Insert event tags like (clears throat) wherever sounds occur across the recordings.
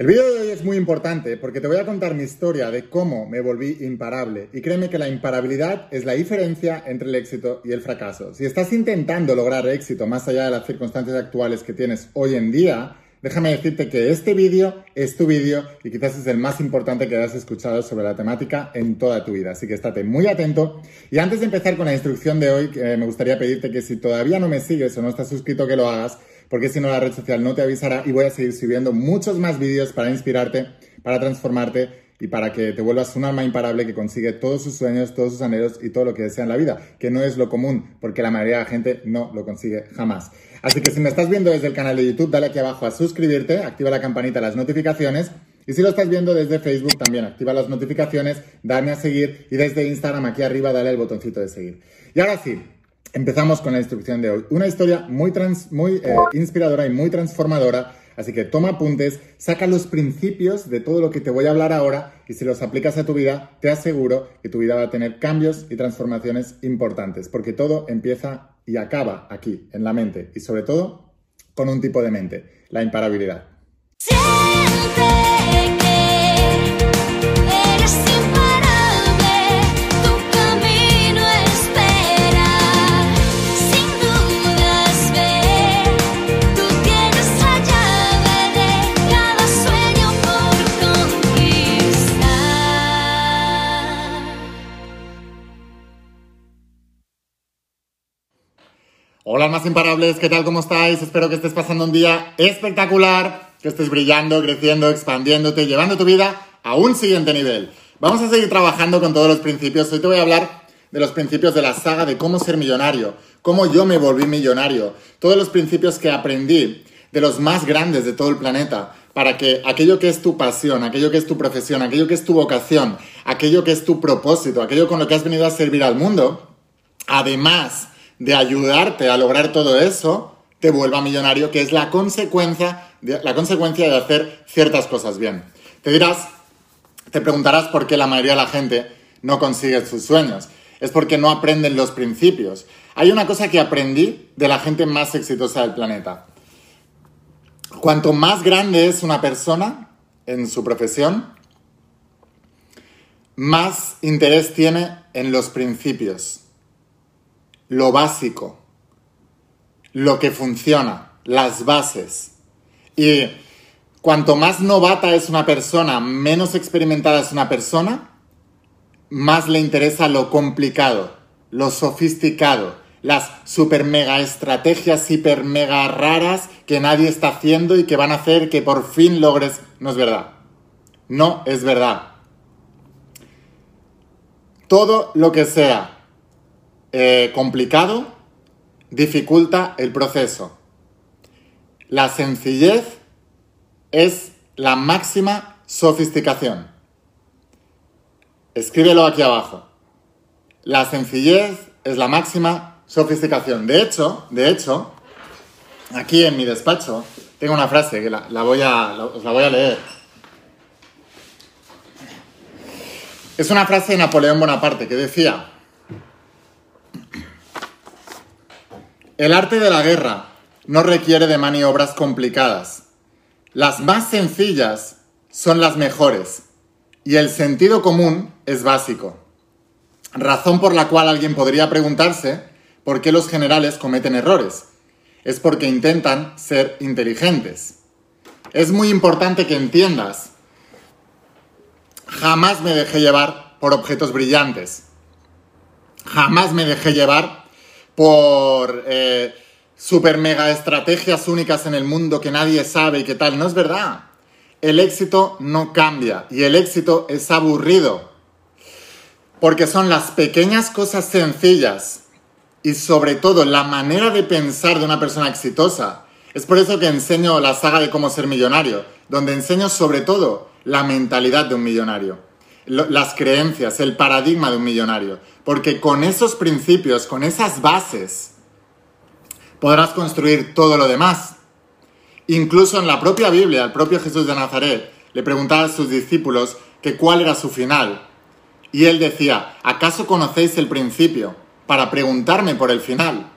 El vídeo de hoy es muy importante porque te voy a contar mi historia de cómo me volví imparable. Y créeme que la imparabilidad es la diferencia entre el éxito y el fracaso. Si estás intentando lograr éxito más allá de las circunstancias actuales que tienes hoy en día, déjame decirte que este vídeo es tu vídeo y quizás es el más importante que hayas escuchado sobre la temática en toda tu vida. Así que estate muy atento. Y antes de empezar con la instrucción de hoy, me gustaría pedirte que si todavía no me sigues o no estás suscrito, que lo hagas porque si no la red social no te avisará y voy a seguir subiendo muchos más vídeos para inspirarte, para transformarte y para que te vuelvas un alma imparable que consigue todos sus sueños, todos sus anhelos y todo lo que desea en la vida, que no es lo común, porque la mayoría de la gente no lo consigue jamás. Así que si me estás viendo desde el canal de YouTube, dale aquí abajo a suscribirte, activa la campanita, las notificaciones. Y si lo estás viendo desde Facebook, también activa las notificaciones, dame a seguir y desde Instagram aquí arriba dale el botoncito de seguir. Y ahora sí, Empezamos con la instrucción de hoy. Una historia muy, eh, inspiradora y muy transformadora. Así que toma apuntes, saca los principios de todo lo que te voy a hablar ahora y si los aplicas a tu vida, te aseguro que tu vida va a tener cambios y transformaciones importantes, porque todo empieza y acaba aquí, en la mente, y sobre todo con un tipo de mente, la imparabilidad. Hola más imparables, ¿qué tal? ¿Cómo estáis? Espero que estés pasando un día espectacular, que estés brillando, creciendo, expandiéndote, llevando tu vida a un siguiente nivel. Vamos a seguir trabajando con todos los principios. Hoy te voy a hablar de los principios de la saga de cómo ser millonario, cómo yo me volví millonario, todos los principios que aprendí de los más grandes de todo el planeta, para que aquello que es tu pasión, aquello que es tu profesión, aquello que es tu vocación, aquello que es tu propósito, aquello con lo que has venido a servir al mundo, además de ayudarte a lograr todo eso, te vuelva millonario, que es la consecuencia de, la consecuencia de hacer ciertas cosas bien. Te dirás, te preguntarás por qué la mayoría de la gente no consigue sus sueños. Es porque no aprenden los principios. Hay una cosa que aprendí de la gente más exitosa del planeta. Cuanto más grande es una persona en su profesión, más interés tiene en los principios lo básico, lo que funciona, las bases. Y cuanto más novata es una persona, menos experimentada es una persona, más le interesa lo complicado, lo sofisticado, las super mega estrategias hiper mega raras que nadie está haciendo y que van a hacer que por fin logres. No es verdad. No es verdad. Todo lo que sea eh, complicado dificulta el proceso. La sencillez es la máxima sofisticación. Escríbelo aquí abajo. La sencillez es la máxima sofisticación. De hecho, de hecho, aquí en mi despacho tengo una frase que la, voy a, os la voy a leer. Es una frase de Napoleón Bonaparte que decía, El arte de la guerra no requiere de maniobras complicadas. Las más sencillas son las mejores y el sentido común es básico. Razón por la cual alguien podría preguntarse por qué los generales cometen errores. Es porque intentan ser inteligentes. Es muy importante que entiendas. Jamás me dejé llevar por objetos brillantes. Jamás me dejé llevar por eh, super mega estrategias únicas en el mundo que nadie sabe y qué tal. No es verdad. El éxito no cambia y el éxito es aburrido. Porque son las pequeñas cosas sencillas y sobre todo la manera de pensar de una persona exitosa. Es por eso que enseño la saga de cómo ser millonario, donde enseño sobre todo la mentalidad de un millonario, las creencias, el paradigma de un millonario. Porque con esos principios, con esas bases, podrás construir todo lo demás. Incluso en la propia Biblia, el propio Jesús de Nazaret le preguntaba a sus discípulos que cuál era su final. Y él decía, ¿acaso conocéis el principio para preguntarme por el final?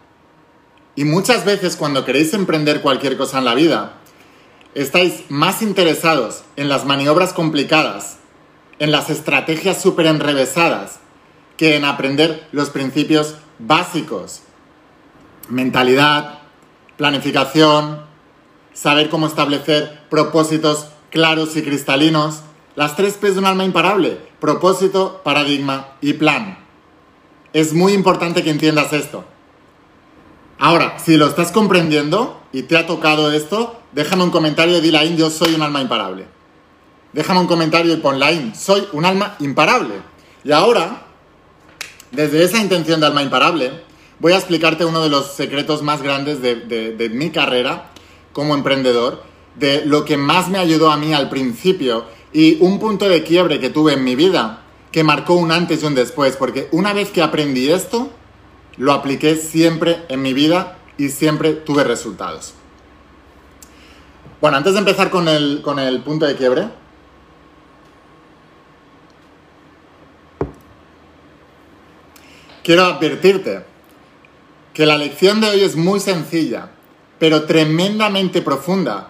Y muchas veces cuando queréis emprender cualquier cosa en la vida, estáis más interesados en las maniobras complicadas, en las estrategias súper enrevesadas, en aprender los principios básicos. Mentalidad, planificación, saber cómo establecer propósitos claros y cristalinos. Las tres P's de un alma imparable. Propósito, paradigma y plan. Es muy importante que entiendas esto. Ahora, si lo estás comprendiendo y te ha tocado esto, déjame un comentario y dile ahí, yo soy un alma imparable. Déjame un comentario y pon line, soy un alma imparable. Y ahora, desde esa intención de alma imparable, voy a explicarte uno de los secretos más grandes de, mi carrera como emprendedor, de lo que más me ayudó a mí al principio y un punto de quiebre que tuve en mi vida que marcó un antes y un después, porque una vez que aprendí esto, lo apliqué siempre en mi vida y siempre tuve resultados. Bueno, antes de empezar con el punto de quiebre, quiero advertirte que la lección de hoy es muy sencilla, pero tremendamente profunda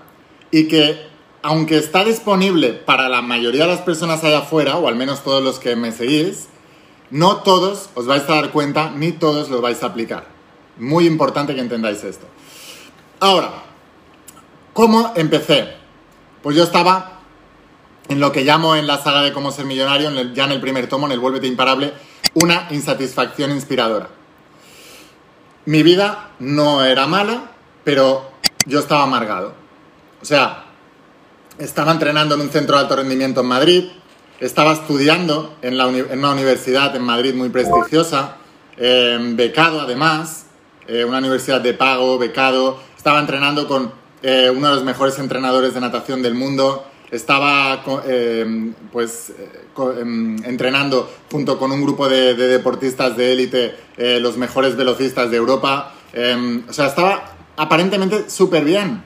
y que aunque está disponible para la mayoría de las personas allá afuera, o al menos todos los que me seguís, no todos os vais a dar cuenta ni todos lo vais a aplicar. Muy importante que entendáis esto. Ahora, ¿cómo empecé? Pues yo estaba en lo que llamo en la saga de cómo ser millonario, ya en el primer tomo, en el Vuélvete Imparable, una insatisfacción inspiradora. Mi vida no era mala, pero yo estaba amargado. O sea, estaba entrenando en un centro de alto rendimiento en Madrid, estaba estudiando en, una universidad en Madrid muy prestigiosa, em, becado además, eh, una universidad de pago, becado, estaba entrenando con eh, uno de los mejores entrenadores de natación del mundo, estaba em, pues em, entrenando junto con un grupo de, de deportistas de élite, eh, los mejores velocistas de Europa, o sea, estaba aparentemente súper bien,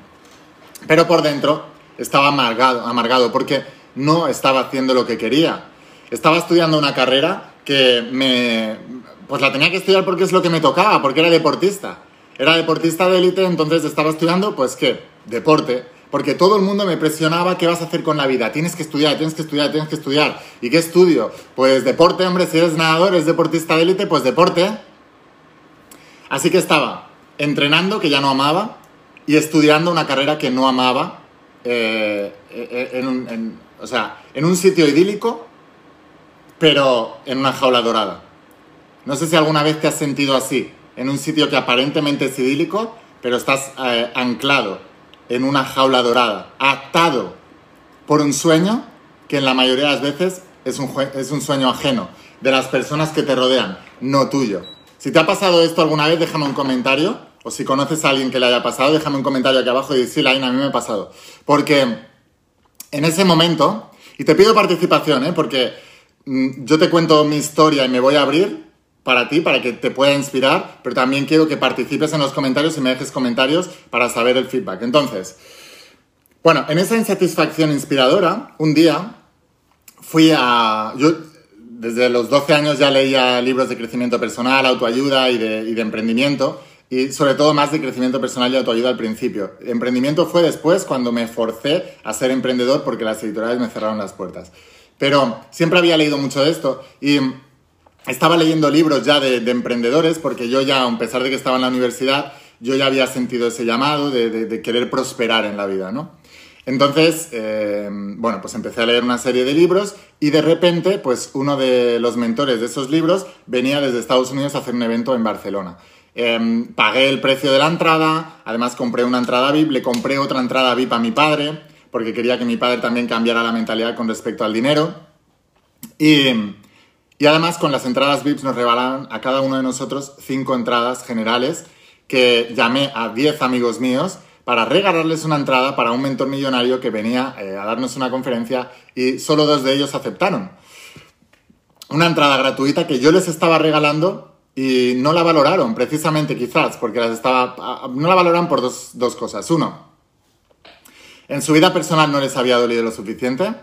pero por dentro estaba amargado, amargado porque no estaba haciendo lo que quería. Estaba estudiando una carrera que me... Pues la tenía que estudiar porque es lo que me tocaba, porque era deportista. Era deportista de élite, entonces estaba estudiando, pues qué, deporte. Porque todo el mundo me presionaba qué vas a hacer con la vida. Tienes que estudiar, tienes que estudiar, tienes que estudiar. ¿Y qué estudio? Pues deporte, hombre, si eres nadador, eres deportista de élite, pues deporte. Así que estaba entrenando, que ya no amaba, y estudiando una carrera que no amaba, eh, eh, en, un, o sea, en un sitio idílico, pero en una jaula dorada. No sé si alguna vez te has sentido así, en un sitio que aparentemente es idílico, pero estás eh, anclado en una jaula dorada, atado por un sueño que en la mayoría de las veces es un, es un sueño ajeno, de las personas que te rodean, no tuyo. Si te ha pasado esto alguna vez, déjame un comentario o si conoces a alguien que le haya pasado, déjame un comentario aquí abajo y decir, sí, a mí me ha pasado. Porque en ese momento, y te pido participación, ¿eh? porque mm, yo te cuento mi historia y me voy a abrir para ti, para que te pueda inspirar, pero también quiero que participes en los comentarios y me dejes comentarios para saber el feedback. Entonces, bueno, en esa insatisfacción inspiradora, un día fui a... Yo desde los 12 años ya leía libros de crecimiento personal, autoayuda y de, emprendimiento, y sobre todo más de crecimiento personal y autoayuda al principio. Emprendimiento fue después cuando me forcé a ser emprendedor porque las editoriales me cerraron las puertas. Pero siempre había leído mucho de esto y estaba leyendo libros ya de, emprendedores porque yo ya, a pesar de que estaba en la universidad, yo ya había sentido ese llamado de, querer prosperar en la vida, ¿no? Entonces, eh, bueno, pues empecé a leer una serie de libros y de repente, pues uno de los mentores de esos libros venía desde Estados Unidos a hacer un evento en Barcelona. Em, pagué el precio de la entrada, además compré una entrada VIP, le compré otra entrada VIP a mi padre, porque quería que mi padre también cambiara la mentalidad con respecto al dinero. Y, y además con las entradas VIP nos regalaron a cada uno de nosotros cinco entradas generales que llamé a 10 amigos míos para regalarles una entrada para un mentor millonario que venía eh, a darnos una conferencia y solo dos de ellos aceptaron. Una entrada gratuita que yo les estaba regalando y no la valoraron, precisamente quizás, porque las estaba, no la valoran por dos, cosas. Uno, en su vida personal no les había dolido lo suficiente.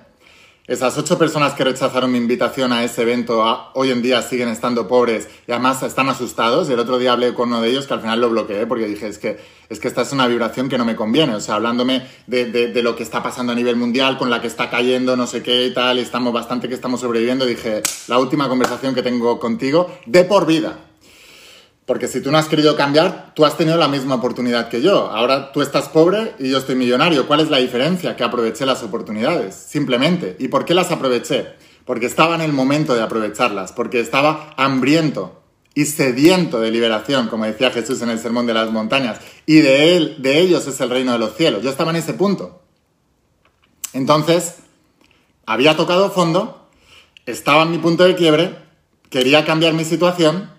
Esas ocho personas que rechazaron mi invitación a ese evento hoy en día siguen estando pobres y además están asustados. Y el otro día hablé con uno de ellos que al final lo bloqueé porque dije, es que, es que esta es una vibración que no me conviene. O sea, hablándome de, de, lo que está pasando a nivel mundial, con la que está cayendo, no sé qué y tal, y estamos bastante que estamos sobreviviendo, dije, la última conversación que tengo contigo, de por vida. Porque si tú no has querido cambiar, tú has tenido la misma oportunidad que yo. Ahora tú estás pobre y yo estoy millonario. ¿Cuál es la diferencia? Que aproveché las oportunidades, simplemente. ¿Y por qué las aproveché? Porque estaba en el momento de aprovecharlas, porque estaba hambriento y sediento de liberación, como decía Jesús en el Sermón de las Montañas, y de él, de ellos es el reino de los cielos. Yo estaba en ese punto. Entonces, había tocado fondo, estaba en mi punto de quiebre, quería cambiar mi situación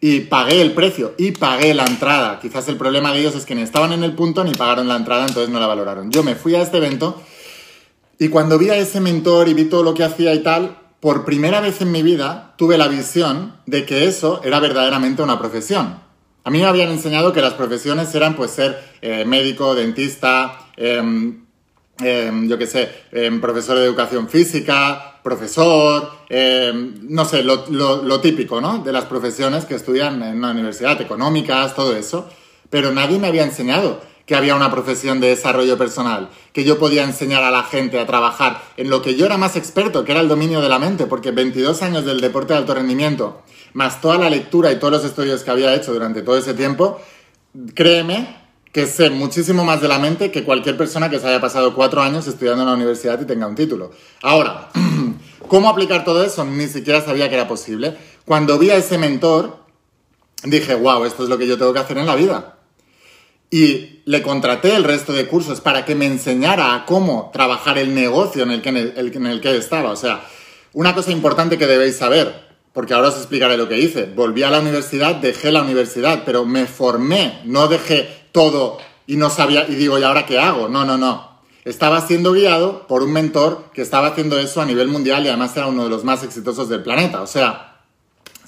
y pagué el precio y pagué la entrada. Quizás el problema de ellos es que ni estaban en el punto ni pagaron la entrada, entonces no la valoraron. Yo me fui a este evento y cuando vi a ese mentor y vi todo lo que hacía y tal, por primera vez en mi vida tuve la visión de que eso era verdaderamente una profesión. A mí me habían enseñado que las profesiones eran pues ser eh, médico, dentista, em, em, yo qué sé, em, profesor de educación física, profesor, eh, no sé, lo, típico, ¿no? De las profesiones que estudian en una universidad, económicas, todo eso. Pero nadie me había enseñado que había una profesión de desarrollo personal, que yo podía enseñar a la gente a trabajar en lo que yo era más experto, que era el dominio de la mente, porque 22 años del deporte de alto rendimiento, más toda la lectura y todos los estudios que había hecho durante todo ese tiempo, créeme que sé muchísimo más de la mente que cualquier persona que se haya pasado cuatro años estudiando en la universidad y tenga un título. Ahora, (clears throat) ¿cómo aplicar todo eso? Ni siquiera sabía que era posible. Cuando vi a ese mentor, dije, wow, esto es lo que yo tengo que hacer en la vida. Y le contraté el resto de cursos para que me enseñara a cómo trabajar el negocio en el que, en el que estaba. O sea, una cosa importante que debéis saber, porque ahora os explicaré lo que hice. Volví a la universidad, dejé la universidad, pero me formé, no dejé todo y no sabía, y digo, ¿y ahora qué hago? No, no, no. Estaba siendo guiado por un mentor que estaba haciendo eso a nivel mundial y además era uno de los más exitosos del planeta. O sea,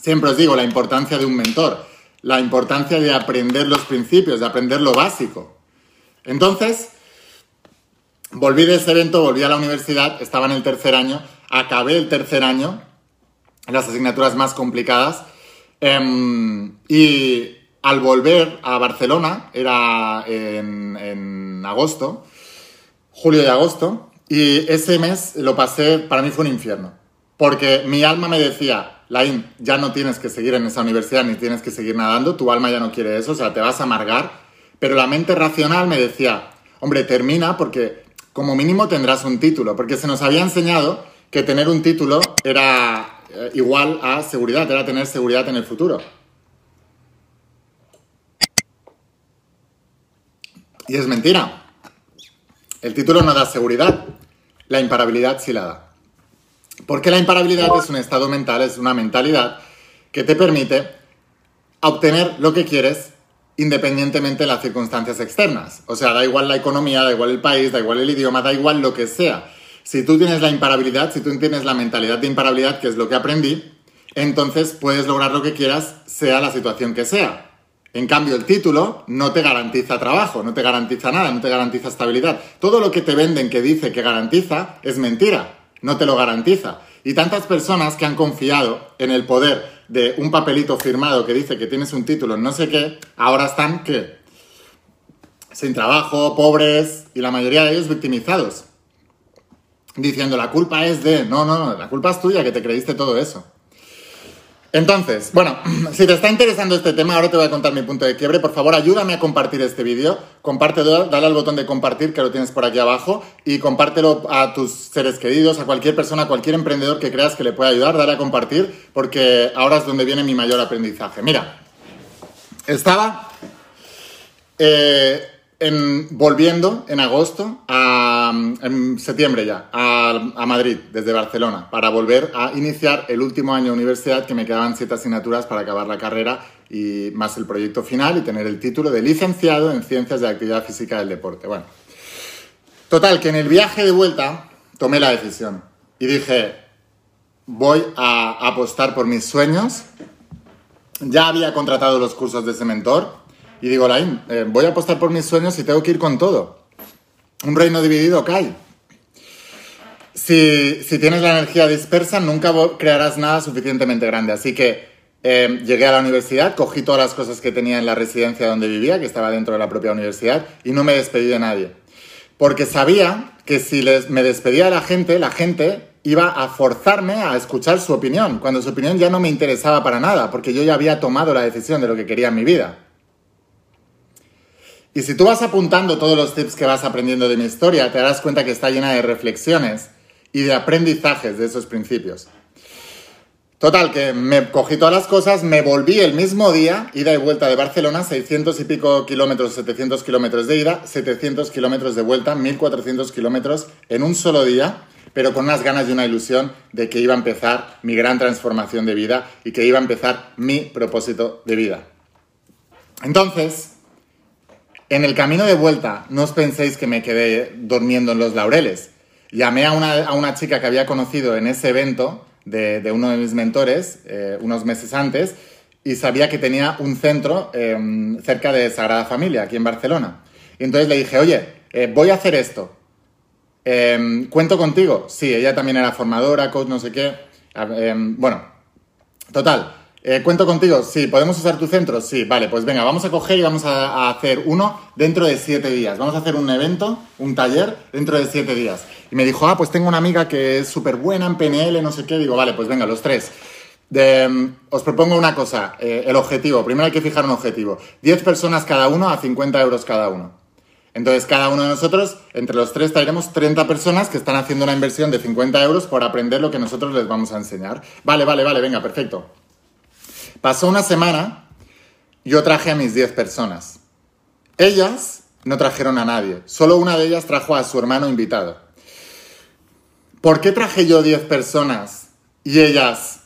siempre os digo la importancia de un mentor, la importancia de aprender los principios, de aprender lo básico. Entonces, volví de ese evento, volví a la universidad, estaba en el tercer año, acabé el tercer año, las asignaturas más complicadas, em, y al volver a Barcelona, era en, agosto, julio y agosto, y ese mes lo pasé, para mí fue un infierno, porque mi alma me decía, Lain, ya no tienes que seguir en esa universidad ni tienes que seguir nadando, tu alma ya no quiere eso, o sea, te vas a amargar, pero la mente racional me decía, hombre, termina porque como mínimo tendrás un título, porque se nos había enseñado que tener un título era eh, igual a seguridad, era tener seguridad en el futuro. Y es mentira. El título no da seguridad, la imparabilidad sí la da. Porque la imparabilidad es un estado mental, es una mentalidad que te permite obtener lo que quieres independientemente de las circunstancias externas. O sea, da igual la economía, da igual el país, da igual el idioma, da igual lo que sea. Si tú tienes la imparabilidad, si tú tienes la mentalidad de imparabilidad, que es lo que aprendí, entonces puedes lograr lo que quieras, sea la situación que sea. En cambio, el título no te garantiza trabajo, no te garantiza nada, no te garantiza estabilidad. Todo lo que te venden que dice que garantiza es mentira, no te lo garantiza. Y tantas personas que han confiado en el poder de un papelito firmado que dice que tienes un título en no sé qué, ahora están ¿qué? sin trabajo, pobres y la mayoría de ellos victimizados. Diciendo la culpa es de, no, no, no, la culpa es tuya que te creíste todo eso. Entonces, bueno, (clears throat) si te está interesando este tema, ahora te voy a contar mi punto de quiebre. Por favor, ayúdame a compartir este vídeo. Compártelo, dale al botón de compartir que lo tienes por aquí abajo y compártelo a tus seres queridos, a cualquier persona, a cualquier emprendedor que creas que le pueda ayudar. Dale a compartir porque ahora es donde viene mi mayor aprendizaje. Mira, estaba eh, volviendo en agosto, en septiembre ya, a, Madrid, desde Barcelona, para volver a iniciar el último año de universidad, que me quedaban siete asignaturas para acabar la carrera y más el proyecto final y tener el título de licenciado en Ciencias de Actividad Física del Deporte. Bueno, total, que en el viaje de vuelta tomé la decisión y dije, voy a apostar por mis sueños. Ya había contratado los cursos de ese mentor, y digo, Lain, eh, voy a apostar por mis sueños y tengo que ir con todo. Un reino dividido cae. si, tienes la energía dispersa, nunca crearás nada suficientemente grande. Así que eh, llegué a la universidad, cogí todas las cosas que tenía en la residencia donde vivía, que estaba dentro de la propia universidad, y no me despedí de nadie. Porque sabía que si me despedía de la gente, la gente iba a forzarme a escuchar su opinión, cuando su opinión ya no me interesaba para nada, porque yo ya había tomado la decisión de lo que quería en mi vida. Y si tú vas apuntando todos los tips que vas aprendiendo de mi historia, te darás cuenta que está llena de reflexiones y de aprendizajes de esos principios. Total, que me cogí todas las cosas, me volví el mismo día, ida y vuelta de Barcelona, 600 y pico kilómetros, 700 kilómetros de ida, 700 kilómetros de vuelta, 1400 kilómetros en un solo día, pero con unas ganas y una ilusión de que iba a empezar mi gran transformación de vida y que iba a empezar mi propósito de vida. Entonces, en el camino de vuelta, no os penséis que me quedé durmiendo en los laureles. Llamé a una, a una chica que había conocido en ese evento de, de uno de mis mentores eh, unos meses antes y sabía que tenía un centro eh, cerca de Sagrada Familia, aquí en Barcelona. Y entonces le dije, oye, eh, voy a hacer esto. Eh, ¿Cuento contigo? Sí, ella también era formadora, coach, no sé qué. Eh, bueno, total. Eh, ¿Cuento contigo? Sí. ¿Podemos usar tu centro? Sí. Vale, pues venga, vamos a coger y vamos a, hacer uno dentro de siete días. Vamos a hacer un evento, un taller, dentro de siete días. Y me dijo, ah, pues tengo una amiga que es súper buena en PNL, no sé qué. Digo, vale, pues venga, los tres. De, mm, os propongo una cosa, eh, el objetivo. Primero hay que fijar un objetivo. 10 personas cada uno a 50 euros cada uno. Entonces, cada uno de nosotros, entre los tres, traeremos 30 personas que están haciendo una inversión de 50 euros por aprender lo que nosotros les vamos a enseñar. Vale, vale, vale, venga, perfecto. Pasó una semana, yo traje a mis 10 personas. Ellas no trajeron a nadie, solo una de ellas trajo a su hermano invitado. ¿Por qué traje yo 10 personas y ellas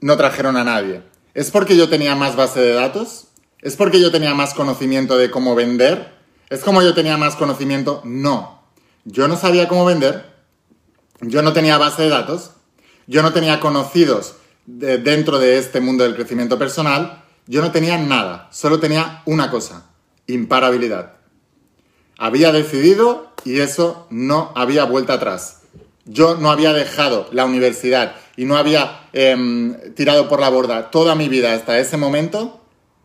no trajeron a nadie? ¿Es porque yo tenía más base de datos? ¿Es porque yo tenía más conocimiento de cómo vender? ¿Es como yo tenía más conocimiento? No. Yo no sabía cómo vender, yo no tenía base de datos, yo no tenía conocidos de- dentro de este mundo del crecimiento personal, yo no tenía nada, solo tenía una cosa, imparabilidad. Había decidido y eso no había vuelta atrás. Yo no había dejado la universidad y no había em, tirado por la borda toda mi vida hasta ese momento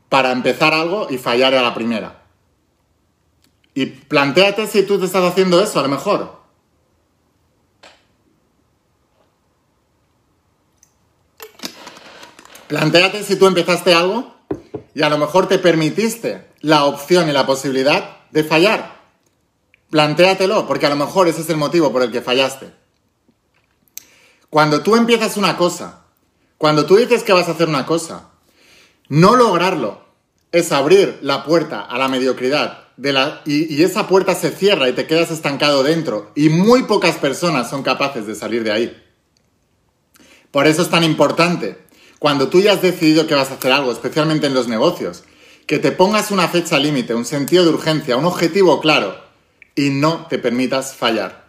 para empezar algo y fallar a la primera. Y planteate si tú te estás haciendo eso, a lo mejor. Plantéate si tú empezaste algo y a lo mejor te permitiste la opción y la posibilidad de fallar. Plantéatelo, porque a lo mejor ese es el motivo por el que fallaste. Cuando tú empiezas una cosa, cuando tú dices que vas a hacer una cosa, no lograrlo es abrir la puerta a la mediocridad y, y esa puerta se cierra y te quedas estancado dentro y muy pocas personas son capaces de salir de ahí. Por eso es tan importante, cuando tú ya has decidido que vas a hacer algo, especialmente en los negocios, que te pongas una fecha límite, un sentido de urgencia, un objetivo claro y no te permitas fallar.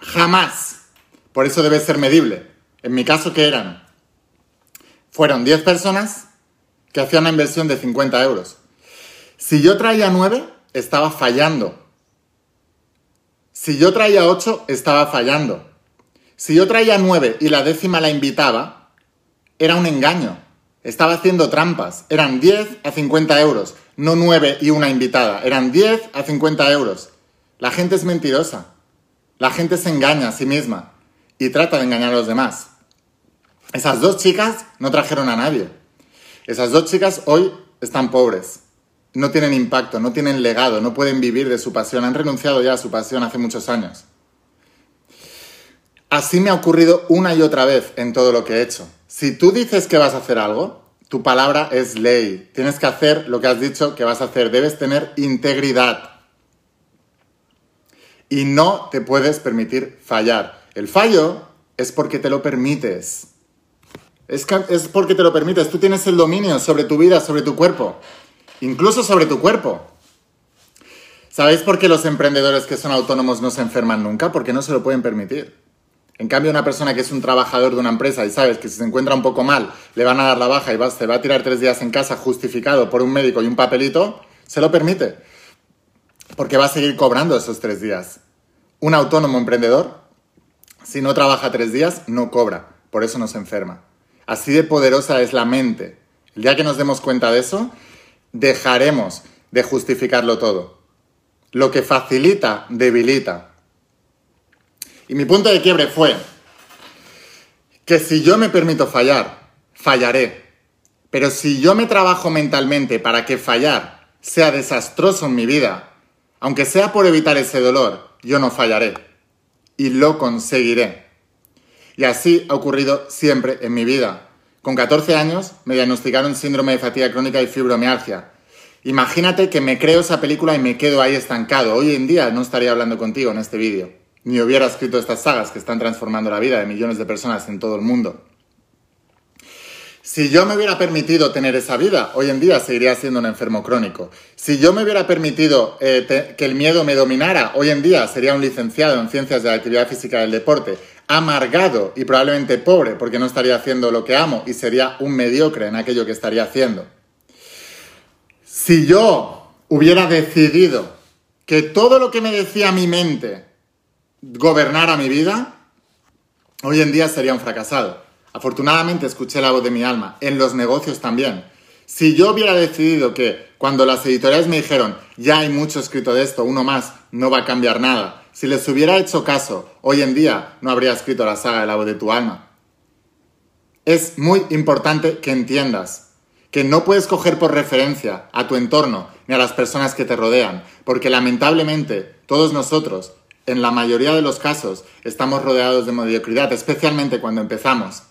Jamás. Por eso debe ser medible. En mi caso, ¿qué eran? Fueron 10 personas que hacían una inversión de 50 euros. Si yo traía 9, estaba fallando. Si yo traía 8, estaba fallando. Si yo traía 9 y la décima la invitaba, era un engaño. Estaba haciendo trampas. Eran 10 a 50 euros. No 9 y una invitada. Eran 10 a 50 euros. La gente es mentirosa. La gente se engaña a sí misma y trata de engañar a los demás. Esas dos chicas no trajeron a nadie. Esas dos chicas hoy están pobres. No tienen impacto, no tienen legado, no pueden vivir de su pasión. Han renunciado ya a su pasión hace muchos años. Así me ha ocurrido una y otra vez en todo lo que he hecho. Si tú dices que vas a hacer algo, tu palabra es ley. Tienes que hacer lo que has dicho que vas a hacer. Debes tener integridad. Y no te puedes permitir fallar. El fallo es porque te lo permites. Es, es porque te lo permites. Tú tienes el dominio sobre tu vida, sobre tu cuerpo. Incluso sobre tu cuerpo. ¿Sabéis por qué los emprendedores que son autónomos no se enferman nunca? Porque no se lo pueden permitir. En cambio, una persona que es un trabajador de una empresa y sabes que si se encuentra un poco mal, le van a dar la baja y va- se va a tirar tres días en casa justificado por un médico y un papelito, se lo permite. Porque va a seguir cobrando esos tres días. Un autónomo emprendedor, si no trabaja tres días, no cobra, por eso no se enferma. Así de poderosa es la mente. El día que nos demos cuenta de eso, dejaremos de justificarlo todo. Lo que facilita, debilita. Y mi punto de quiebre fue que si yo me permito fallar, fallaré. Pero si yo me trabajo mentalmente para que fallar sea desastroso en mi vida, aunque sea por evitar ese dolor, yo no fallaré. Y lo conseguiré. Y así ha ocurrido siempre en mi vida. Con 14 años me diagnosticaron síndrome de fatiga crónica y fibromialgia. Imagínate que me creo esa película y me quedo ahí estancado. Hoy en día no estaría hablando contigo en este vídeo, ni hubiera escrito estas sagas que están transformando la vida de millones de personas en todo el mundo. Si yo me hubiera permitido tener esa vida, hoy en día seguiría siendo un enfermo crónico. Si yo me hubiera permitido eh, que el miedo me dominara, hoy en día sería un licenciado en ciencias de la actividad física del deporte, amargado y probablemente pobre porque no estaría haciendo lo que amo y sería un mediocre en aquello que estaría haciendo. Si yo hubiera decidido que todo lo que me decía mi mente gobernara mi vida, hoy en día sería un fracasado. Afortunadamente escuché la voz de mi alma, en los negocios también. Si yo hubiera decidido que cuando las editoriales me dijeron, ya hay mucho escrito de esto, uno más, no va a cambiar nada, si les hubiera hecho caso, hoy en día no habría escrito la saga de la voz de tu alma. Es muy importante que entiendas que no puedes coger por referencia a tu entorno ni a las personas que te rodean, porque lamentablemente todos nosotros, en la mayoría de los casos, estamos rodeados de mediocridad, especialmente cuando empezamos.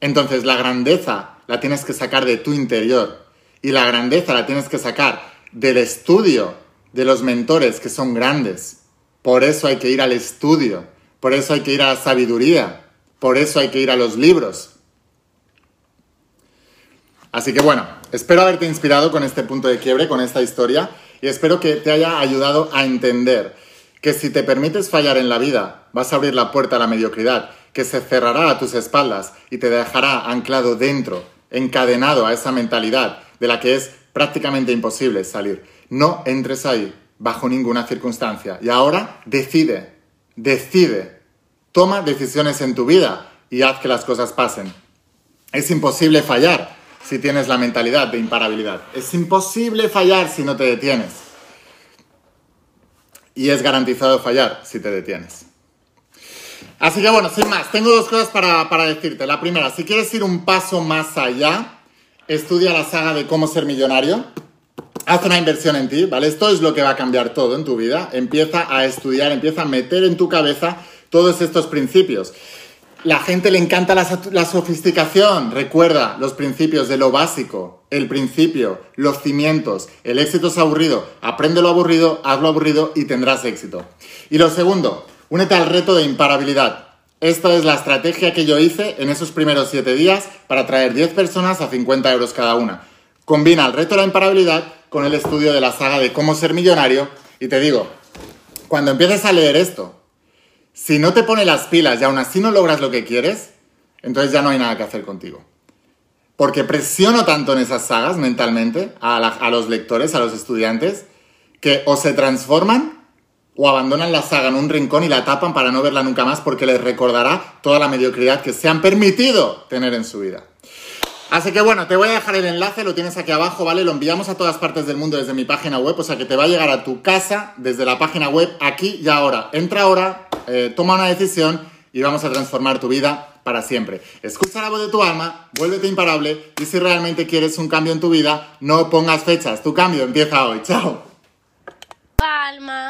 Entonces la grandeza la tienes que sacar de tu interior y la grandeza la tienes que sacar del estudio de los mentores que son grandes. Por eso hay que ir al estudio, por eso hay que ir a la sabiduría, por eso hay que ir a los libros. Así que bueno, espero haberte inspirado con este punto de quiebre, con esta historia, y espero que te haya ayudado a entender que si te permites fallar en la vida, vas a abrir la puerta a la mediocridad que se cerrará a tus espaldas y te dejará anclado dentro, encadenado a esa mentalidad de la que es prácticamente imposible salir. No entres ahí bajo ninguna circunstancia. Y ahora decide, decide, toma decisiones en tu vida y haz que las cosas pasen. Es imposible fallar si tienes la mentalidad de imparabilidad. Es imposible fallar si no te detienes. Y es garantizado fallar si te detienes. Así que bueno, sin más, tengo dos cosas para, para decirte. La primera, si quieres ir un paso más allá, estudia la saga de cómo ser millonario. Haz una inversión en ti, ¿vale? Esto es lo que va a cambiar todo en tu vida. Empieza a estudiar, empieza a meter en tu cabeza todos estos principios. La gente le encanta la, la, sofisticación. Recuerda los principios de lo básico, el principio, los cimientos. El éxito es aburrido. Aprende lo aburrido, hazlo aburrido y tendrás éxito. Y lo segundo, Únete al reto de imparabilidad. Esta es la estrategia que yo hice en esos primeros 7 días para traer 10 personas a 50 euros cada una. Combina el reto de la imparabilidad con el estudio de la saga de cómo ser millonario y te digo, cuando empieces a leer esto, si no te pone las pilas y aún así no logras lo que quieres, entonces ya no hay nada que hacer contigo. Porque presiono tanto en esas sagas mentalmente a, a los lectores, a los estudiantes, que o se transforman o abandonan la saga en un rincón y la tapan para no verla nunca más porque les recordará toda la mediocridad que se han permitido tener en su vida. Así que bueno, te voy a dejar el enlace, lo tienes aquí abajo, ¿vale? Lo enviamos a todas partes del mundo desde mi página web, o sea que te va a llegar a tu casa desde la página web aquí y ahora. Entra ahora, eh, toma una decisión y vamos a transformar tu vida para siempre. Escucha la voz de tu alma, vuélvete imparable y si realmente quieres un cambio en tu vida, no pongas fechas, tu cambio empieza hoy. ¡Chao!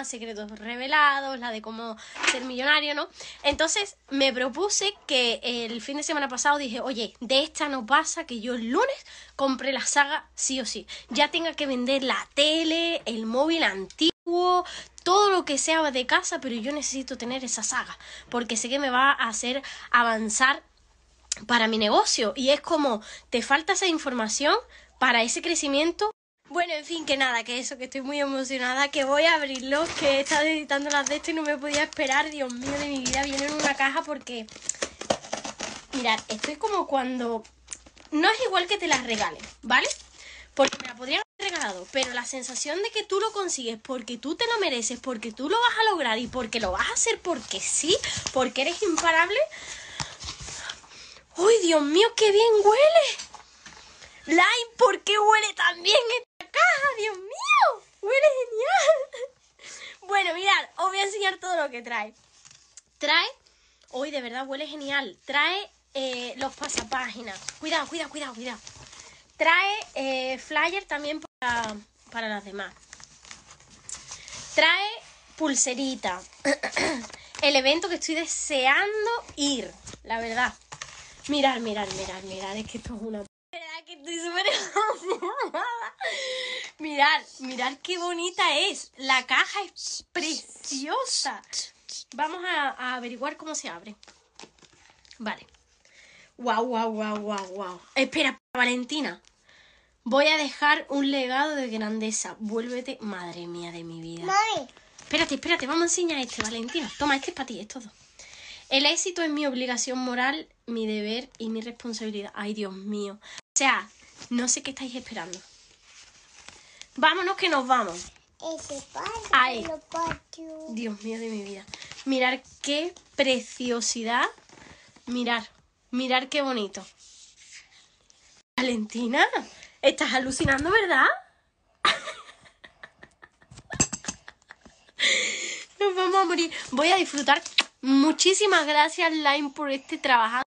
Secretos Revelados, la de cómo ser millonario, ¿no? Entonces me propuse que el fin de semana pasado dije, oye, de esta no pasa que yo el lunes compre la saga sí o sí. Ya tenga que vender la tele, el móvil antiguo, todo lo que sea de casa, pero yo necesito tener esa saga, porque sé que me va a hacer avanzar para mi negocio. Y es como, te falta esa información para ese crecimiento bueno, en fin, que nada, que eso, que estoy muy emocionada, que voy a abrirlo, que he estado editando las de esto y no me podía esperar, Dios mío de mi vida, viene en una caja porque... Mirad, esto es como cuando... No es igual que te las regalen, ¿vale? Porque me la podrían haber regalado, pero la sensación de que tú lo consigues porque tú te lo mereces, porque tú lo vas a lograr y porque lo vas a hacer porque sí, porque eres imparable. ¡Uy, Dios mío, qué bien huele! Lime, ¿por qué huele tan bien caja? ¡Dios mío! ¡Huele genial! (laughs) Bueno, mirad, os voy a enseñar todo lo que trae. Trae, hoy de verdad huele genial. Trae eh, los pasapáginas. Cuidado, cuidado, cuidado, cuidado. Trae eh, flyer también para, para las demás. Trae pulserita. (clears throat) El evento que estoy deseando ir, la verdad. Mirar, mirar, mirar, mirar. Es que esto es una... que estoy súper. (laughs) Mirad, mirad qué bonita es. La caja es preciosa. Vamos a, a averiguar cómo se abre. Vale. Wow, wow, wow, wow, wow. Espera, Valentina. Voy a dejar un legado de grandeza. Vuélvete, madre mía de mi vida. Mami, Espérate, espérate, vamos a enseñar este, Valentina. Toma, este es para ti, es todo. El éxito es mi obligación moral, mi deber y mi responsabilidad. Ay, Dios mío. O sea, no sé qué estáis esperando. Vámonos que nos vamos. ese patio. Dios mío de mi vida. Mirar qué preciosidad. Mirar, mirar qué bonito. Valentina, estás alucinando, ¿verdad? (laughs) Nos vamos a morir. Voy a disfrutar. Muchísimas gracias, Line, por este trabajo.